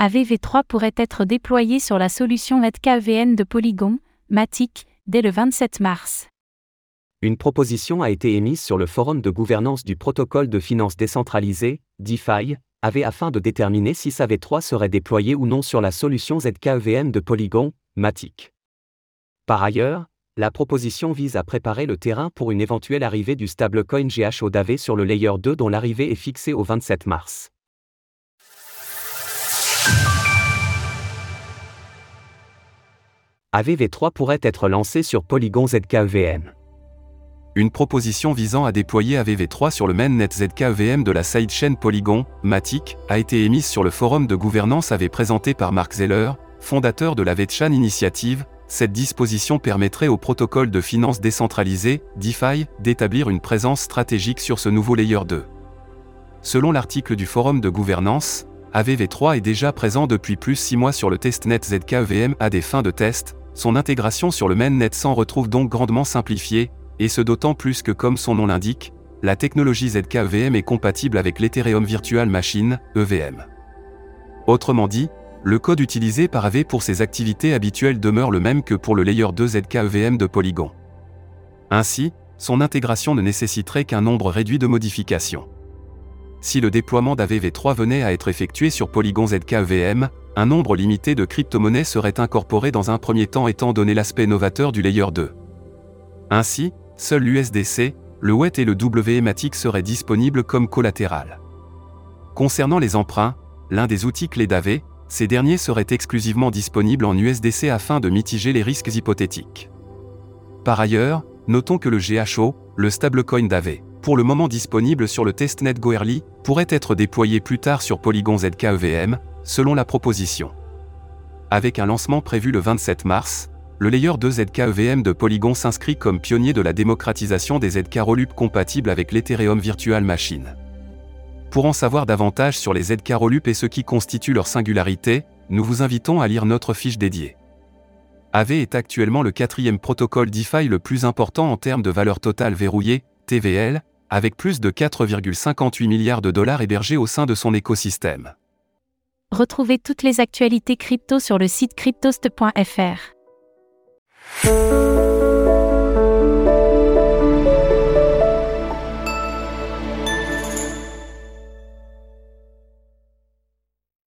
AVV3 pourrait être déployé sur la solution ZKVN de Polygon, Matic, dès le 27 mars. Une proposition a été émise sur le forum de gouvernance du protocole de finances décentralisée, DeFi, AV afin de déterminer si SAV3 serait déployé ou non sur la solution ZKVN de Polygon, Matic. Par ailleurs, la proposition vise à préparer le terrain pour une éventuelle arrivée du stablecoin GHO d'AV sur le layer 2 dont l'arrivée est fixée au 27 mars. AVV3 pourrait être lancé sur Polygon ZKEVM. Une proposition visant à déployer AVV3 sur le mainnet ZKEVM de la sidechain Polygon, Matic, a été émise sur le forum de gouvernance AV présenté par Mark Zeller, fondateur de la VeChain Initiative. Cette disposition permettrait au protocole de finances décentralisé, DeFi, d'établir une présence stratégique sur ce nouveau layer 2. Selon l'article du forum de gouvernance, AVV3 est déjà présent depuis plus 6 mois sur le testnet ZKEVM à des fins de test, son intégration sur le mainnet s'en retrouve donc grandement simplifiée, et ce d'autant plus que comme son nom l'indique, la technologie ZKEVM est compatible avec l'Ethereum Virtual Machine, EVM. Autrement dit, le code utilisé par AV pour ses activités habituelles demeure le même que pour le layer 2 ZKEVM de Polygon. Ainsi, son intégration ne nécessiterait qu'un nombre réduit de modifications. Si le déploiement d'AVV3 venait à être effectué sur Polygon ZKEVM, un nombre limité de crypto-monnaies serait incorporé dans un premier temps étant donné l'aspect novateur du layer 2. Ainsi, seul l'USDC, le WET et le WEMATIC seraient disponibles comme collatéral. Concernant les emprunts, l'un des outils clés d'AV, ces derniers seraient exclusivement disponibles en USDC afin de mitiger les risques hypothétiques. Par ailleurs, notons que le GHO, le stablecoin d'AV, pour le moment disponible sur le testnet Goerli, pourrait être déployé plus tard sur Polygon ZKEVM, selon la proposition. Avec un lancement prévu le 27 mars, le layer 2 ZKEVM de Polygon s'inscrit comme pionnier de la démocratisation des ZK Rollup compatibles avec l'Ethereum Virtual Machine. Pour en savoir davantage sur les ZK Rollup et ce qui constitue leur singularité, nous vous invitons à lire notre fiche dédiée. AV est actuellement le quatrième protocole DeFi le plus important en termes de valeur totale verrouillée, TVL, avec plus de 4,58 milliards de dollars hébergés au sein de son écosystème. Retrouvez toutes les actualités crypto sur le site cryptost.fr.